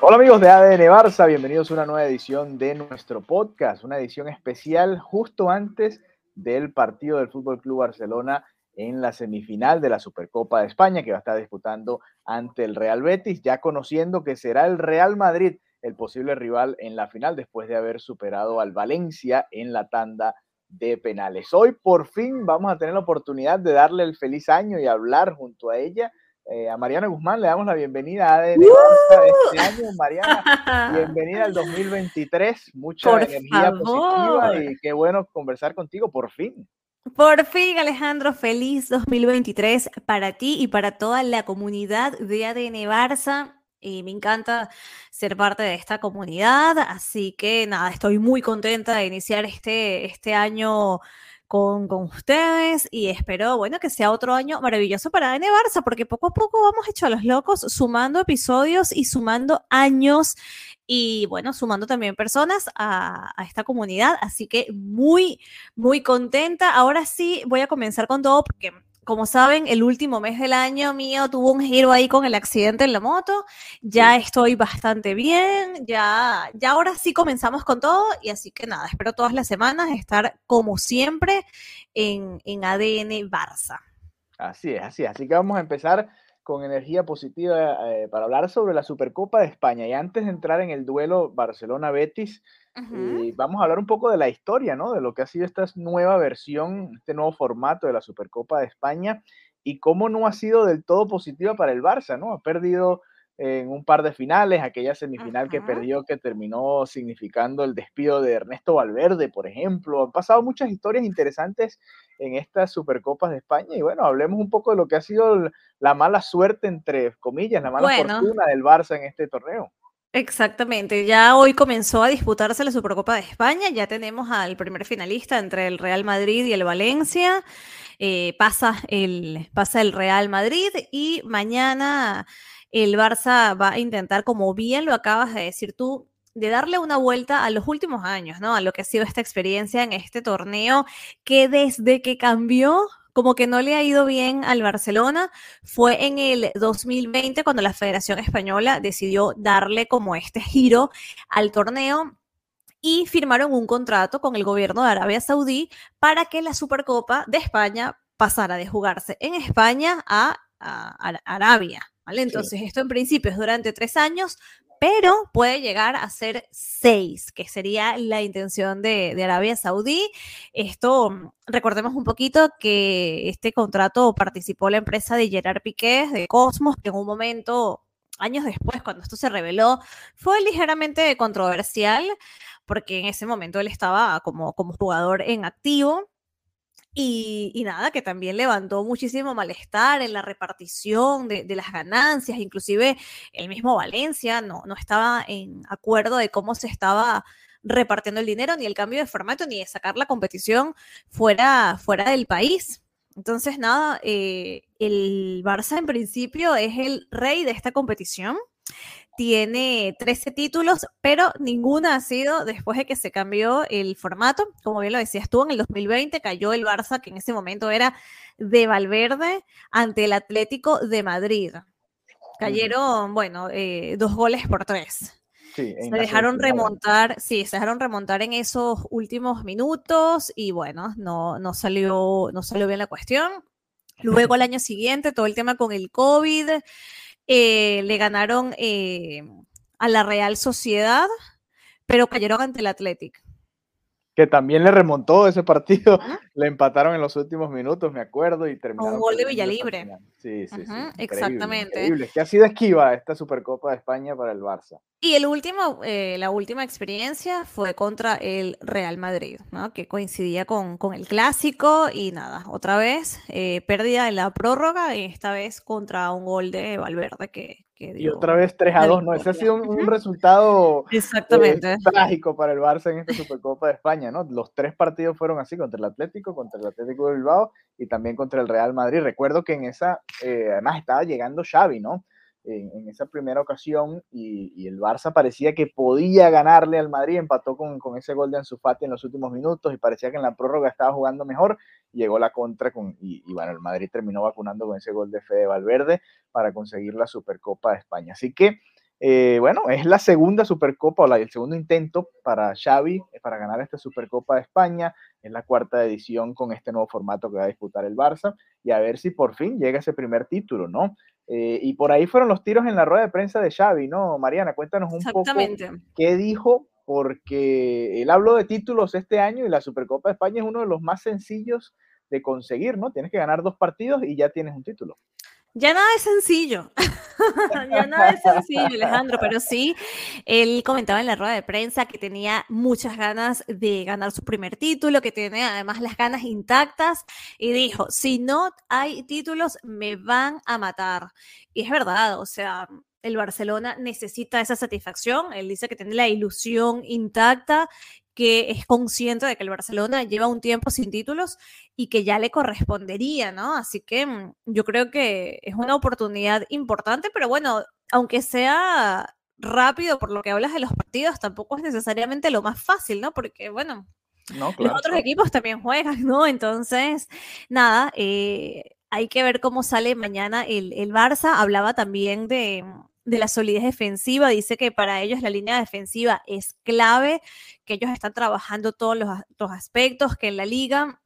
Hola amigos de ADN Barça, bienvenidos a una nueva edición de nuestro podcast, una edición especial justo antes del partido del Fútbol Club Barcelona en la semifinal de la Supercopa de España que va a estar disputando ante el Real Betis, ya conociendo que será el Real Madrid el posible rival en la final después de haber superado al Valencia en la tanda de penales. Hoy por fin vamos a tener la oportunidad de darle el feliz año y hablar junto a ella eh, a Mariana Guzmán le damos la bienvenida a ADN Barça de este año. Mariana, bienvenida al 2023. Mucha Por energía favor. positiva y qué bueno conversar contigo por fin. Por fin, Alejandro, feliz 2023 para ti y para toda la comunidad de ADN Barça. Y me encanta ser parte de esta comunidad, así que nada, estoy muy contenta de iniciar este, este año con, con ustedes y espero, bueno, que sea otro año maravilloso para ADN Barça, porque poco a poco vamos hecho a los locos, sumando episodios y sumando años y bueno, sumando también personas a, a, esta comunidad. Así que muy, muy contenta. Ahora sí voy a comenzar con todo porque... Como saben, el último mes del año mío tuvo un giro ahí con el accidente en la moto. Ya estoy bastante bien, ya, ya ahora sí comenzamos con todo y así que nada, espero todas las semanas estar como siempre en, en ADN Barça. Así es, así es. Así que vamos a empezar con energía positiva eh, para hablar sobre la Supercopa de España. Y antes de entrar en el duelo Barcelona-Betis, eh, vamos a hablar un poco de la historia, ¿no? De lo que ha sido esta nueva versión, este nuevo formato de la Supercopa de España y cómo no ha sido del todo positiva para el Barça, ¿no? Ha perdido en un par de finales, aquella semifinal que perdió que terminó significando el despido de Ernesto Valverde, por ejemplo. Han pasado muchas historias interesantes en estas Supercopas de España y bueno, hablemos un poco de lo que ha sido la mala suerte, entre comillas, la mala bueno. fortuna del Barça en este torneo. Exactamente, ya hoy comenzó a disputarse la Supercopa de España, ya tenemos al primer finalista entre el Real Madrid y el Valencia, eh, pasa, el, pasa el Real Madrid y mañana el Barça va a intentar, como bien lo acabas de decir tú, de darle una vuelta a los últimos años, ¿no? A lo que ha sido esta experiencia en este torneo, que desde que cambió, como que no le ha ido bien al Barcelona, fue en el 2020 cuando la Federación Española decidió darle como este giro al torneo y firmaron un contrato con el gobierno de Arabia Saudí para que la Supercopa de España pasara de jugarse en España a, a, a Arabia. ¿Vale? Entonces, sí. esto en principio es durante tres años, pero puede llegar a ser seis, que sería la intención de, Arabia Saudí. Esto, recordemos un poquito que este contrato participó la empresa de Gerard Piqué, de Cosmos, que en un momento, años después, cuando esto se reveló, fue ligeramente controversial, porque en ese momento él estaba como, como jugador en activo. Y, y, nada, que también levantó muchísimo malestar en la repartición de, las ganancias, inclusive el mismo Valencia no, no estaba en acuerdo de cómo se estaba repartiendo el dinero, ni el cambio de formato, ni de sacar la competición fuera, fuera del país. Entonces, nada, eh, el Barça en principio es el rey de esta competición tiene 13 títulos, pero ninguna ha sido después de que se cambió el formato. Como bien lo decías tú, en el 2020 cayó el Barça, que en ese momento era de Valverde, ante el Atlético de Madrid. Cayeron, bueno, eh, dos goles por tres. Sí, se dejaron remontar, sí, se dejaron remontar en esos últimos minutos y bueno, no, no, salió, no salió bien la cuestión. Luego el año siguiente, todo el tema con el COVID, eh, le ganaron eh, a la Real Sociedad, pero cayeron ante el Athletic. Que también le remontó ese partido, le empataron en los últimos minutos, me acuerdo, y terminaron. Un gol de Villalibre. Sí, sí, sí. exactamente. Increíble. Que ha sido esquiva esta Supercopa de España para el Barça. Y el último, eh, la última experiencia fue contra el Real Madrid, ¿no? que coincidía con, con el clásico y nada, otra vez eh, pérdida en la prórroga y esta vez contra un gol de Valverde que, y otra vez 3 a 2, ¿no? Ese ha sido un, resultado eh, trágico para el Barça en esta Supercopa de España, ¿no? Los tres partidos fueron así, contra el Atlético, contra el Atlético de Bilbao y también contra el Real Madrid. Recuerdo que en esa, eh, además estaba llegando Xavi, ¿no? en, esa primera ocasión y, el Barça parecía que podía ganarle al Madrid, empató con, con, ese gol de Ansu Fati en los últimos minutos y parecía que en la prórroga estaba jugando mejor, llegó la contra con, y, bueno, el Madrid terminó vacunando con ese gol de Fede Valverde para conseguir la Supercopa de España. Así que, eh, bueno, es la segunda Supercopa o la, el segundo intento para Xavi eh, para ganar esta Supercopa de España, es la cuarta edición con este nuevo formato que va a disputar el Barça y a ver si por fin llega ese primer título, ¿no? Eh, y por ahí fueron los tiros en la rueda de prensa de Xavi, ¿no? Mariana, cuéntanos un poco qué dijo, porque él habló de títulos este año y la Supercopa de España es uno de los más sencillos de conseguir, ¿no? Tienes que ganar dos partidos y ya tienes un título. Ya nada es sencillo, ya nada es sencillo, Alejandro, pero sí, él comentaba en la rueda de prensa que tenía muchas ganas de ganar su primer título, que tiene además las ganas intactas y dijo, si no hay títulos, me van a matar. Y es verdad, o sea, el Barcelona necesita esa satisfacción, él dice que tiene la ilusión intacta que es consciente de que el Barcelona lleva un tiempo sin títulos y que ya le correspondería, ¿no? Así que mm, yo creo que es una oportunidad importante, pero bueno, aunque sea rápido por lo que hablas de los partidos, tampoco es necesariamente lo más fácil, ¿no? Porque, bueno, los otros equipos también juegan, ¿no? Entonces, nada, eh, hay que ver cómo sale mañana el, el Barça. Hablaba también de, de la solidez defensiva. Dice que para ellos la línea defensiva es clave, que ellos están trabajando todos los, aspectos, que en la liga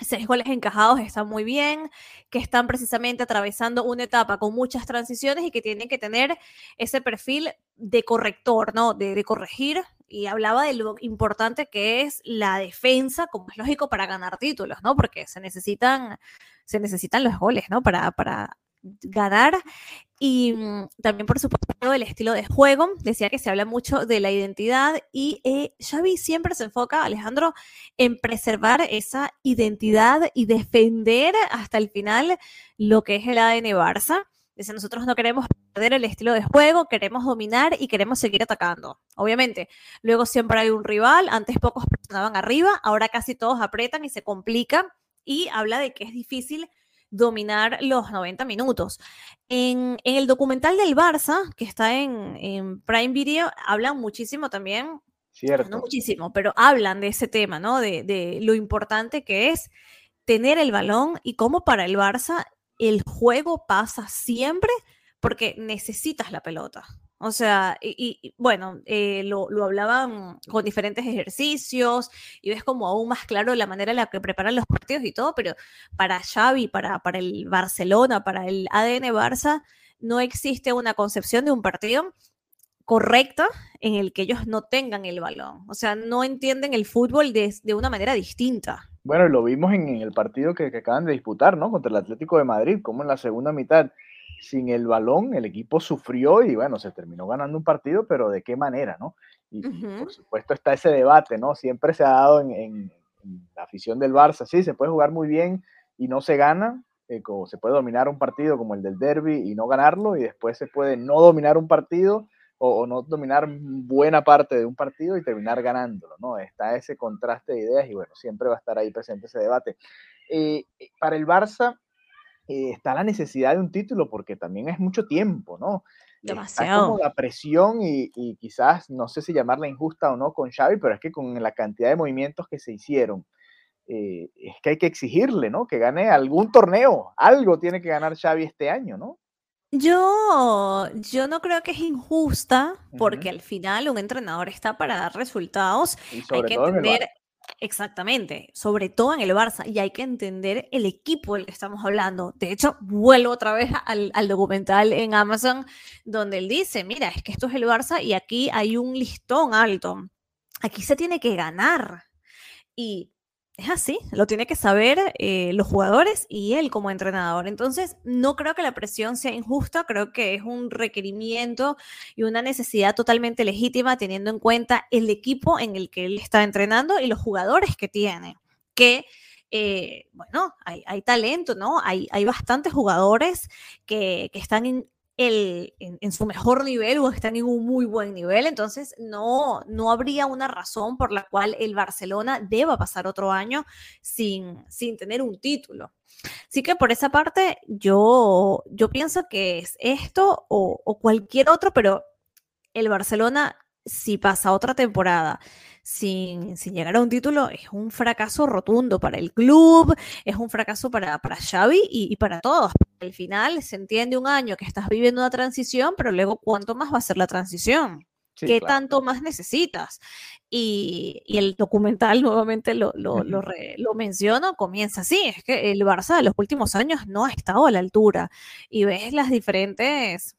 seis goles encajados están muy bien, que están precisamente atravesando una etapa con muchas transiciones y que tienen que tener ese perfil de corrector, ¿no? De, corregir. Y hablaba de lo importante que es la defensa, como es lógico, para ganar títulos, ¿no? Porque se necesitan, se necesitan los goles, ¿no? Para, para ganar. Y mm, también, por supuesto, el estilo de juego. Decía que se habla mucho de la identidad y eh, Xavi siempre se enfoca, Alejandro, en preservar esa identidad y defender hasta el final lo que es el ADN Barça. Dice, nosotros no queremos perder el estilo de juego, queremos dominar y queremos seguir atacando. Obviamente, luego siempre hay un rival, antes pocos presionaban arriba, ahora casi todos apretan y se complica y habla de que es difícil dominar los 90 minutos. En, el documental del Barça, que está en, Prime Video, hablan muchísimo también, Cierto. no muchísimo, pero hablan de ese tema, ¿no? De, de lo importante que es tener el balón y cómo para el Barça el juego pasa siempre porque necesitas la pelota. O sea, y, bueno, eh, lo, hablaban con diferentes ejercicios y ves como aún más claro la manera en la que preparan los partidos y todo, pero para Xavi, para, para el Barcelona, para el ADN Barça, no existe una concepción de un partido correcta en el que ellos no tengan el balón. O sea, no entienden el fútbol de, una manera distinta. Bueno, lo vimos en, el partido que, que, acaban de disputar, ¿no? Contra el Atlético de Madrid, como en la segunda mitad sin el balón el equipo sufrió y bueno, se terminó ganando un partido, pero ¿de qué manera, no? Y, por supuesto está ese debate, ¿no? Siempre se ha dado en, la afición del Barça, sí, se puede jugar muy bien y no se gana, eh, como se puede dominar un partido como el del derby y no ganarlo, y después se puede no dominar un partido o, no dominar buena parte de un partido y terminar ganándolo, ¿no? Está ese contraste de ideas y bueno, siempre va a estar ahí presente ese debate. Eh, eh, para el Barça, eh, está la necesidad de un título porque también es mucho tiempo, ¿no? Demasiado. Está como la presión y, quizás, no sé si llamarla injusta o no con Xavi, pero es que con la cantidad de movimientos que se hicieron, eh, es que hay que exigirle, ¿no? Que gane algún torneo, algo tiene que ganar Xavi este año, ¿no? Yo, yo no creo que es injusta, porque al final un entrenador está para dar resultados. hay que entender, Exactamente, sobre todo en el Barça, y hay que entender el equipo del que estamos hablando. De hecho, vuelvo otra vez al, documental en Amazon, donde él dice, mira, es que esto es el Barça y aquí hay un listón alto. Aquí se tiene que ganar. Y es así, lo tiene que saber eh, los jugadores y él como entrenador. Entonces, no creo que la presión sea injusta, creo que es un requerimiento y una necesidad totalmente legítima teniendo en cuenta el equipo en el que él está entrenando y los jugadores que tiene, que... Eh, bueno, hay, talento, ¿no? Hay, hay bastantes jugadores que, que están en, el, en, su mejor nivel o están en un muy buen nivel, entonces no, no habría una razón por la cual el Barcelona deba pasar otro año sin, sin tener un título. Así que por esa parte yo, yo pienso que es esto o, o cualquier otro, pero el Barcelona si pasa otra temporada sin, llegar a un título, es un fracaso rotundo para el club, es un fracaso para, para Xavi y, para todos. Al final se entiende un año que estás viviendo una transición, pero luego ¿cuánto más va a ser la transición? ¿Qué tanto más necesitas? Y, el documental, nuevamente lo, lo, lo, menciono, comienza así, es que el Barça de los últimos años no ha estado a la altura y ves las diferentes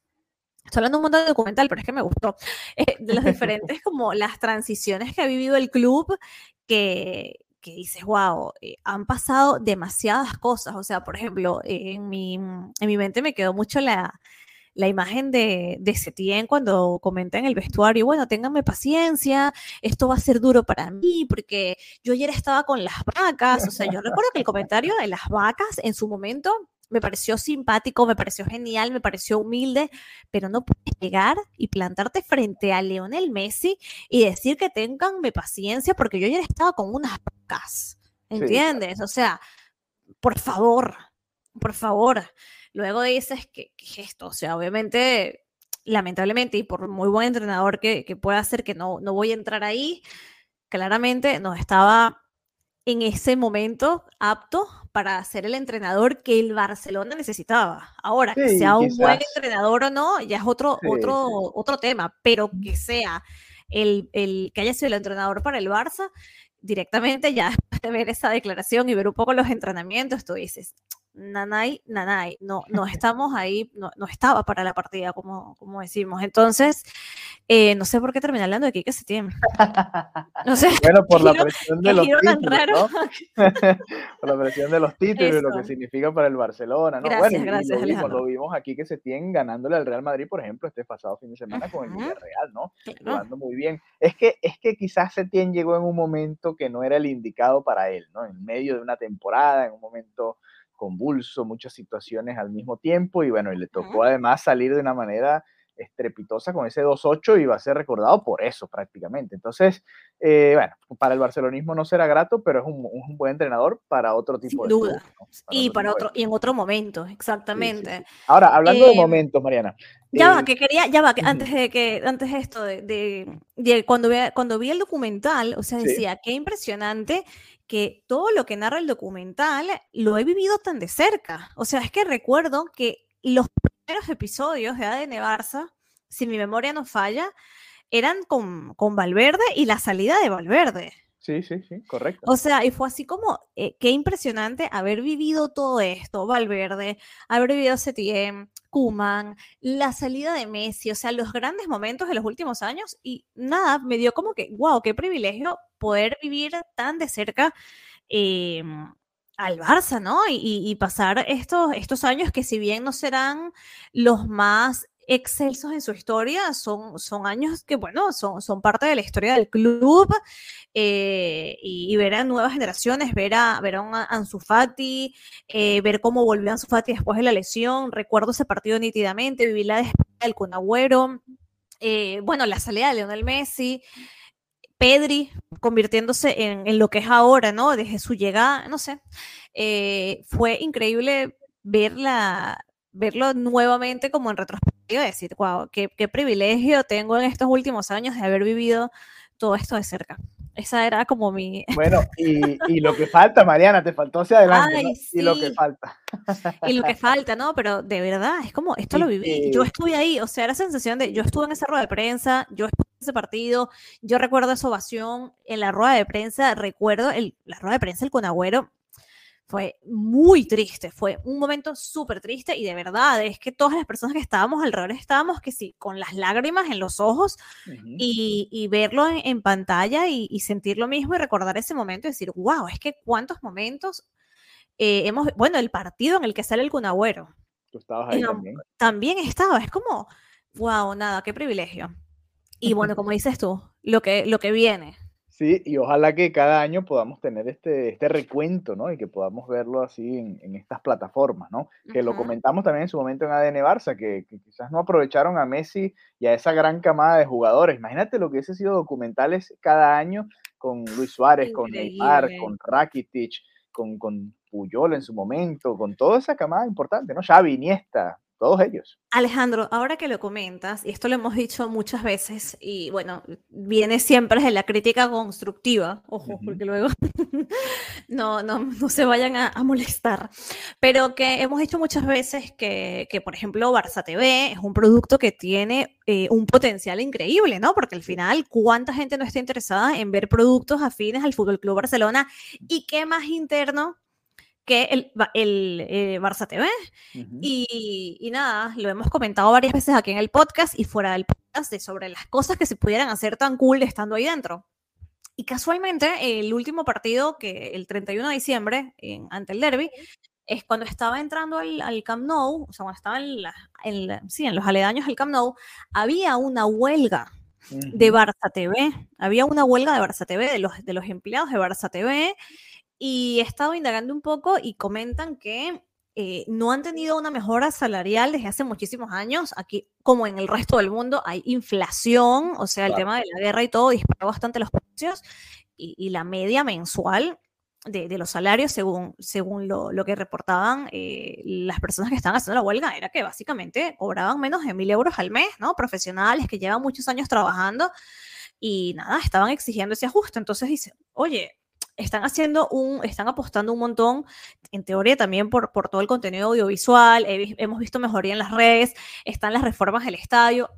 Estoy hablando un montón de documental, pero es que me gustó. Eh, de las diferentes, como las transiciones que ha vivido el club, que, que dices, wow, eh, han pasado demasiadas cosas. O sea, por ejemplo, en, mi, en mi mente me quedó mucho la, la imagen de, de Setien cuando comenta en el vestuario, bueno, ténganme paciencia, esto va a ser duro para mí, porque yo ayer estaba con las vacas, o sea, yo recuerdo que el comentario de las vacas en su momento me pareció simpático, me pareció genial, me pareció humilde, pero no puedes llegar y plantarte frente a Leonel Messi y decir que tenganme paciencia porque yo ya estaba con unas pocas, ¿entiendes? O sea, por favor, por favor. Luego dices que, es esto, o sea, obviamente, lamentablemente, y por muy buen entrenador que, que pueda ser que no, no voy a entrar ahí, claramente no estaba en ese momento apto para ser el entrenador que el Barcelona necesitaba. Ahora, que sea un buen entrenador o no, ya es otro, otro, otro tema, pero que sea el, el, que haya sido el entrenador para el Barça, directamente ya después de ver esa declaración y ver un poco los entrenamientos, tú dices, nanay, nanay, no, no estamos ahí, no, no estaba para la partida, como, como decimos. Entonces, eh, no sé por qué terminar hablando de Quique Setién. No sé. Bueno, por la presión de los títulos, ¿no? por la presión de los títulos y lo que significa para el Barcelona, ¿no? Gracias, gracias, lo vimos, lo vimos, aquí que Setién ganándole al Real Madrid, por ejemplo, este pasado fin de semana con el Villarreal, ¿no? Jugando muy bien. Es que, es que quizás Setién llegó en un momento que no era el indicado para él, ¿no? En medio de una temporada, en un momento convulso, muchas situaciones al mismo tiempo y bueno, y le tocó además salir de una manera estrepitosa con ese 2-8 y va a ser recordado por eso prácticamente. Entonces, eh, bueno, para el barcelonismo no será grato, pero es un, buen entrenador para otro tipo Sin de duda. y para otro, y en otro momento, exactamente. Ahora, hablando de em, momentos, Mariana. Ya va, eh, que quería, ya va, que antes de que, antes de esto, de, de, cuando, vi, cuando vi el documental, o sea, decía, qué impresionante que todo lo que narra el documental lo he vivido tan de cerca. O sea, es que recuerdo que los primeros episodios de ADN Barça, si mi memoria no falla, eran con, con Valverde y la salida de Valverde. Sí, sí, sí, correcto. O sea, y fue así como, eh, qué impresionante haber vivido todo esto, Valverde, haber vivido Setien, Kuman, la salida de Messi, o sea, los grandes momentos de los últimos años y nada, me dio como que, wow, qué privilegio poder vivir tan de cerca eh, al Barça, ¿no? Y, y, pasar estos, estos años que si bien no serán los más excelsos en su historia, son, son años que, bueno, son, son parte de la historia del club eh, y, ver a nuevas generaciones, ver a, ver a Ansu Fati, eh, ver cómo volvió Ansu Fati después de la lesión, recuerdo ese partido nítidamente, viví la despedida del Cunagüero, eh, bueno, la salida de Lionel Messi, Pedri convirtiéndose en, lo que es ahora, ¿no? Desde su llegada, no sé, fue increíble ver la, verlo nuevamente como en retrospectiva decir, wow, qué, qué, privilegio tengo en estos últimos años de haber vivido todo esto de cerca. Esa era como mi... Bueno, y, y lo que falta, Mariana, te faltó hacia adelante. Y lo que falta. Y lo que falta, ¿no? Pero de verdad, es como, esto lo viví. Yo estuve ahí, o sea, era sensación de, yo estuve en esa rueda de prensa, yo estuve en ese partido, yo recuerdo esa ovación en la rueda de prensa, recuerdo el, la rueda de prensa, el Conagüero, fue muy triste, fue un momento súper triste y de verdad es que todas las personas que estábamos alrededor estábamos que sí, con las lágrimas en los ojos y, verlo en, pantalla y, sentir lo mismo y recordar ese momento y decir, wow, es que cuántos momentos eh, hemos, bueno, el partido en el que sale el Cunagüero. Tú estabas ahí también. También estaba, es como, wow, nada, qué privilegio. Y bueno, como dices tú, lo que, lo que viene. Sí, y ojalá que cada año podamos tener este, este recuento, ¿no? Y que podamos verlo así en, estas plataformas, ¿no? Que lo comentamos también en su momento en ADN Barça, que, quizás no aprovecharon a Messi y a esa gran camada de jugadores. Imagínate lo que hubiese sido documentales cada año con Luis Suárez, con Neymar, con Rakitic, con, con Puyol en su momento, con toda esa camada importante, ¿no? Xavi, Iniesta, todos ellos. Alejandro, ahora que lo comentas, y esto lo hemos dicho muchas veces, y bueno, viene siempre de la crítica constructiva, ojo, porque luego no, no, no, se vayan a, molestar, pero que hemos dicho muchas veces que, que, por ejemplo, Barça TV es un producto que tiene eh, un potencial increíble, ¿no? Porque al final, ¿cuánta gente no está interesada en ver productos afines al Fútbol Club Barcelona? ¿Y qué más interno que el, el eh, Barça TV. y, nada, lo hemos comentado varias veces aquí en el podcast y fuera del podcast de sobre las cosas que se pudieran hacer tan cool estando ahí dentro. Y casualmente, el último partido, que el 31 de diciembre, en, ante el Derby, es cuando estaba entrando al, al Camp Nou, o sea, cuando estaba en, en, sí, en los aledaños del Camp Nou, había una huelga de Barça TV. Había una huelga de Barça TV, de los, de los empleados de Barça TV, y he estado indagando un poco y comentan que eh, no han tenido una mejora salarial desde hace muchísimos años. Aquí, como en el resto del mundo, hay inflación, o sea, el tema de la guerra y todo disparó bastante los precios y, la media mensual de, los salarios, según, según lo, que reportaban eh, las personas que estaban haciendo la huelga, era que básicamente cobraban menos de mil euros al mes, ¿no? Profesionales que llevan muchos años trabajando y nada, estaban exigiendo ese ajuste. Entonces dice, oye, están haciendo un, están apostando un montón, en teoría también por, por todo el contenido audiovisual, hemos visto mejoría en las redes, están las reformas del estadio.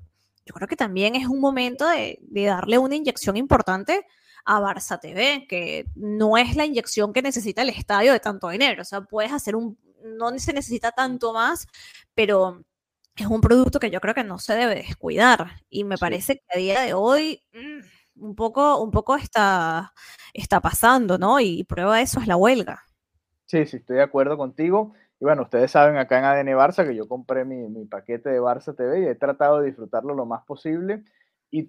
Yo creo que también es un momento de, de darle una inyección importante a Barça TV, que no es la inyección que necesita el estadio de tanto dinero. O sea, puedes hacer un, no se necesita tanto más, pero es un producto que yo creo que no se debe descuidar. Y me parece que a día de hoy... Mm, un poco, un poco está, está pasando, ¿no? Y prueba de eso es la huelga. Sí, sí, estoy de acuerdo contigo. Y bueno, ustedes saben acá en ADN Barça que yo compré mi, paquete de Barça TV y he tratado de disfrutarlo lo más posible. Y,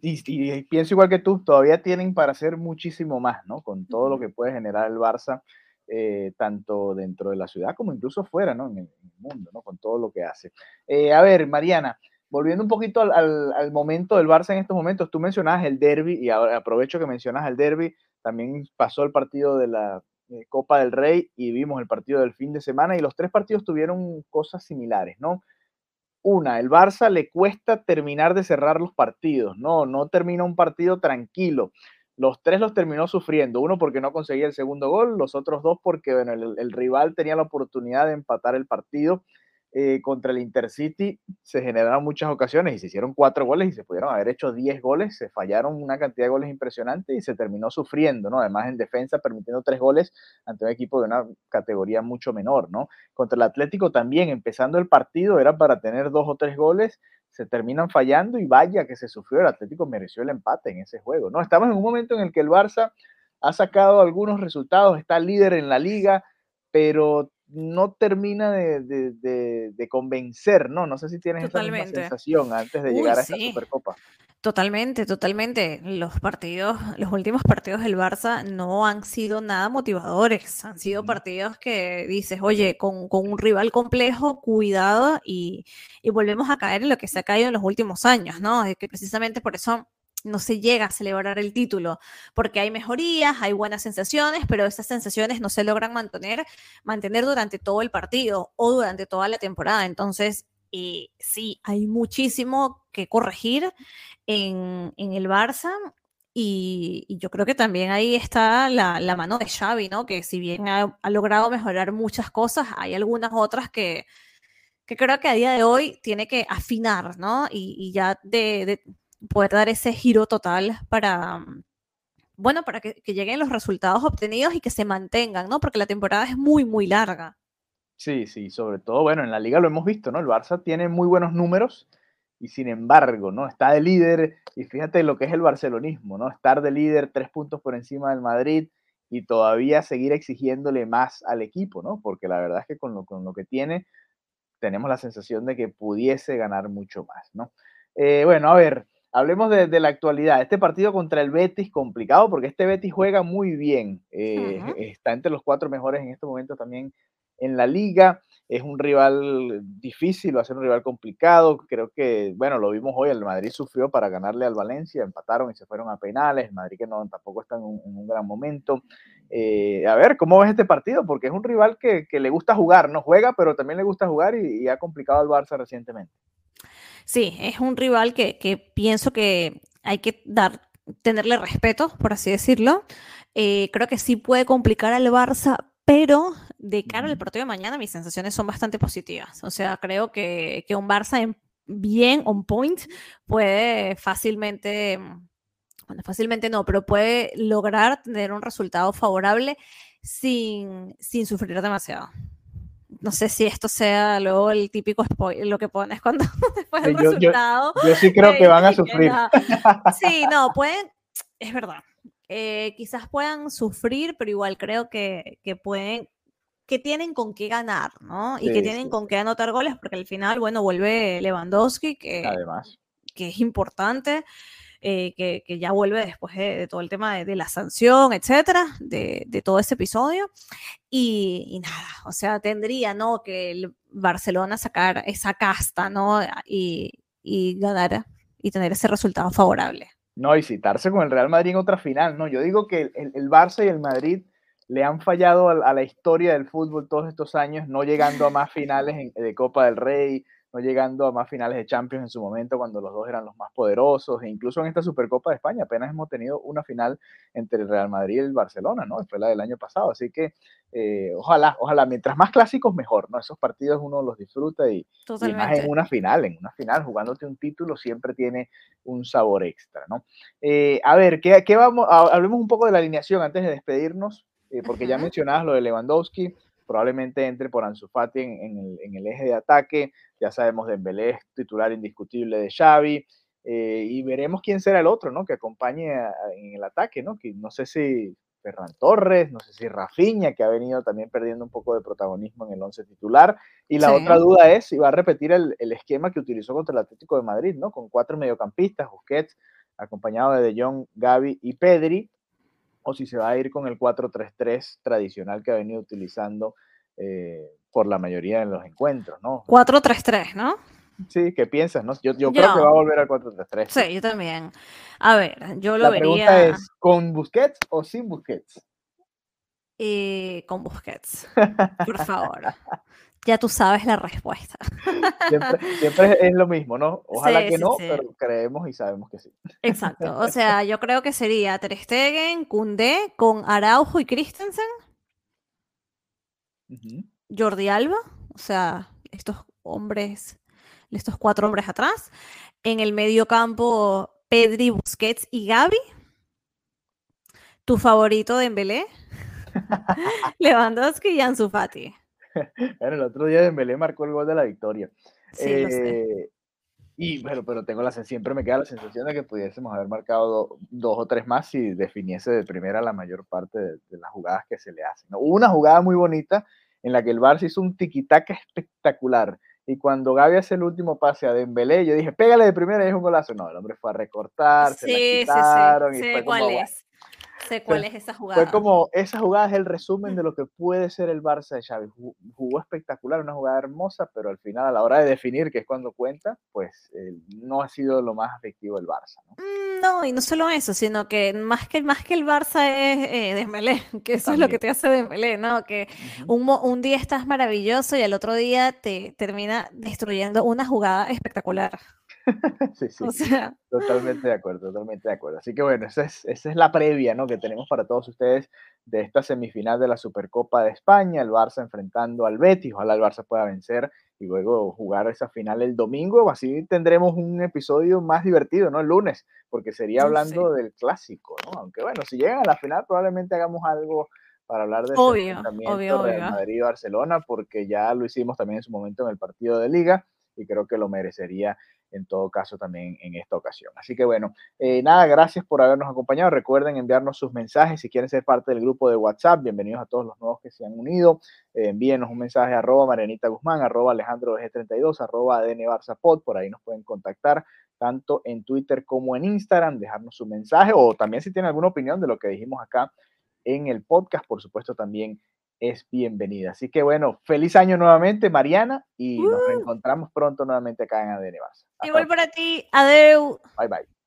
pienso igual que tú, todavía tienen para hacer muchísimo más, ¿no? Con todo lo que puede generar el Barça, eh, tanto dentro de la ciudad como incluso fuera, ¿no? En el, mundo, ¿no? Con todo lo que hace. Eh, a ver, Mariana, volviendo un poquito al, momento del Barça en estos momentos, tú mencionabas el derby y ahora aprovecho que mencionas el derby, también pasó el partido de la eh, Copa del Rey y vimos el partido del fin de semana y los tres partidos tuvieron cosas similares, ¿no? Una, el Barça le cuesta terminar de cerrar los partidos, no, no termina un partido tranquilo. Los tres los terminó sufriendo, uno porque no conseguía el segundo gol, los otros dos porque el rival tenía la oportunidad de empatar el partido eh, contra el Intercity se generaron muchas ocasiones y se hicieron cuatro goles y se pudieron haber hecho diez goles, se fallaron una cantidad de goles impresionante y se terminó sufriendo, ¿no? Además en defensa permitiendo tres goles ante un equipo de una categoría mucho menor, ¿no? Contra el Atlético también, empezando el partido era para tener dos o tres goles, se terminan fallando y vaya que se sufrió, el Atlético mereció el empate en ese juego, ¿no? Estamos en un momento en el que el Barça ha sacado algunos resultados, está líder en la liga, pero no termina de, convencer, ¿no? No sé si tienes esa misma sensación antes de llegar a esta Supercopa. Totalmente, totalmente. Los partidos, los últimos partidos del Barça no han sido nada motivadores. Han sido partidos que dices, oye, con, un rival complejo, cuidado, y, y, volvemos a caer en lo que se ha caído en los últimos años, ¿no? Es que precisamente por eso no se llega a celebrar el título, porque hay mejorías, hay buenas sensaciones, pero esas sensaciones no se logran mantener, mantener durante todo el partido o durante toda la temporada. Entonces, eh, sí, hay muchísimo que corregir en, el Barça. Y, yo creo que también ahí está la, mano de Xavi, ¿no? Que si bien ha, logrado mejorar muchas cosas, hay algunas otras que, que creo que a día de hoy tiene que afinar, ¿no? Y, ya de, poder dar ese giro total para, bueno, para que, lleguen los resultados obtenidos y que se mantengan, ¿no? Porque la temporada es muy, muy larga. Sí, sí, sobre todo, bueno, en la liga lo hemos visto, ¿no? El Barça tiene muy buenos números y sin embargo, ¿no? Está de líder y fíjate lo que es el barcelonismo, ¿no? Estar de líder tres puntos por encima del Madrid y todavía seguir exigiéndole más al equipo, ¿no? Porque la verdad es que con lo, con lo que tiene tenemos la sensación de que pudiese ganar mucho más, ¿no? Eh, bueno, a ver, hablemos de, la actualidad. Este partido contra el Betis, complicado porque este Betis juega muy bien. Eh, está entre los cuatro mejores en este momento también en la liga. Es un rival difícil, va a ser un rival complicado. Creo que, bueno, lo vimos hoy, el Madrid sufrió para ganarle al Valencia, empataron y se fueron a penales. El Madrid que no, tampoco está en un, gran momento. Eh, a ver, ¿cómo ves este partido? Porque es un rival que, le gusta jugar, no juega, pero también le gusta jugar y, ha complicado al Barça recientemente. Sí, es un rival que, pienso que hay que dar, tenerle respeto, por así decirlo. Eh, creo que sí puede complicar al Barça, pero de cara al partido de mañana mis sensaciones son bastante positivas. O sea, creo que, un Barça en, bien on point puede fácilmente, bueno, fácilmente no, pero puede lograr tener un resultado favorable sin, sin sufrir demasiado. No sé si esto sea luego el típico spoiler, lo que pones cuando después del resultado. Yo, sí creo que van a sufrir. Sí, no, pueden, es verdad, eh, quizás puedan sufrir, pero igual creo que, pueden, que tienen con qué ganar, ¿no? Y que tienen con qué anotar goles, porque al final, bueno, vuelve Lewandowski, que, Además. que es importante. Eh, que, ya vuelve después de, todo el tema de, la sanción, etcétera, de, todo ese episodio. Y, nada, o sea, tendría, ¿no? Que el Barcelona sacar esa casta, ¿no? Y, y ganar y tener ese resultado favorable. No, y citarse con el Real Madrid en otra final, ¿no? Yo digo que el, el Barça y el Madrid le han fallado a, la historia del fútbol todos estos años, no llegando a más finales de Copa del Rey, no llegando a más finales de Champions en su momento cuando los dos eran los más poderosos, e incluso en esta Supercopa de España apenas hemos tenido una final entre el Real Madrid y el Barcelona, ¿no? Fue la del año pasado, así que eh, ojalá, ojalá, mientras más clásicos mejor, ¿no? Esos partidos uno los disfruta y, más en una final, en una final, jugándote un título siempre tiene un sabor extra, ¿no? Eh, a ver, ¿qué, qué vamos? hablemos un poco de la alineación antes de despedirnos, eh, porque ya mencionabas lo de Lewandowski, probablemente entre por Ansu Fati en, el, eje de ataque. Ya sabemos, Dembélé es titular indiscutible de Xavi. Eh, y veremos quién será el otro, ¿no? Que acompañe en el ataque, ¿no? Que no sé si Ferran Torres, no sé si Rafinha, que ha venido también perdiendo un poco de protagonismo en el once titular. Y la otra duda es si va a repetir el, esquema que utilizó contra el Atlético de Madrid, ¿no? Con cuatro mediocampistas, Busquets, acompañado de De Jong, Gaby y Pedri, o si se va a ir con el 4-3-3 tradicional que ha venido utilizando eh, por la mayoría de los encuentros, ¿no? 4-3-3, ¿no? Sí, ¿qué piensas? No? Yo, creo que va a volver al 4-3-3. Sí, yo también. A ver, yo lo la vería. Pregunta es, ¿con Busquets o sin Busquets? Eh, con Busquets, por favor. Ya tú sabes la respuesta. Siempre, es lo mismo, ¿no? Ojalá que no, pero creemos y sabemos que sí. Exacto. O sea, yo creo que sería Ter Stegen, Koundé, con Araujo y Christensen. Jordi Alba, o sea, estos hombres, estos cuatro hombres atrás. En el medio campo, Pedri, Busquets y Gaby. Tu favorito de Embelé. Lewandowski y Ansu Fati. bueno, el otro día Dembélé marcó el gol de la victoria. Eh, y bueno, pero tengo la siempre me queda la sensación de que pudiésemos haber marcado dos o tres más si definiese de primera la mayor parte de, las jugadas que se le hacen. Hubo una jugada muy bonita en la que el Barça hizo un tiquitaca espectacular. Y cuando Gaby hace el último pase a Dembélé, yo dije, pégale de primera y es un golazo. No, el hombre fue a recortar, se la quitaron y fue como, cuál es esa jugada. Fue como, esa jugada es el resumen de lo que puede ser el Barça de Xavi. Jugó espectacular, una jugada hermosa, pero al final a la hora de definir, que es cuando cuenta, pues eh, no ha sido lo más efectivo el Barça. Mm, ¿no? y no solo eso, sino que más que, más que el Barça es eh, Dembélé, que eso es lo que te hace Dembélé, ¿no? Que un, un día estás maravilloso y al otro día te termina destruyendo una jugada espectacular. sí, sí. Totalmente de acuerdo, totalmente de acuerdo. Así que bueno, esa es, esa es la previa ¿no? que tenemos para todos ustedes de esta semifinal de la Supercopa de España, el Barça enfrentando al Betis, ojalá el Barça pueda vencer y luego jugar esa final el domingo, así tendremos un episodio más divertido, ¿no? El lunes, porque sería hablando del clásico, ¿no? Aunque bueno, si llegan a la final probablemente hagamos algo para hablar de obvio, obvio, Real Madrid y Barcelona, porque ya lo hicimos también en su momento en el partido de liga y creo que lo merecería en todo caso también en esta ocasión. Así que bueno, eh, nada, gracias por habernos acompañado. Recuerden enviarnos sus mensajes si quieren ser parte del grupo de WhatsApp. Bienvenidos a todos los nuevos que se han unido. Eh, envíenos un mensaje a arroba Marianita Guzmán, arroba Alejandro 32 arroba ADN Por ahí nos pueden contactar tanto en Twitter como en Instagram, dejarnos su mensaje o también si tienen alguna opinión de lo que dijimos acá en el podcast, por supuesto también es bienvenida. Así que bueno, feliz año nuevamente, Mariana, y nos reencontramos pronto nuevamente acá en ADN. Igual para ti, adeu. Bye bye.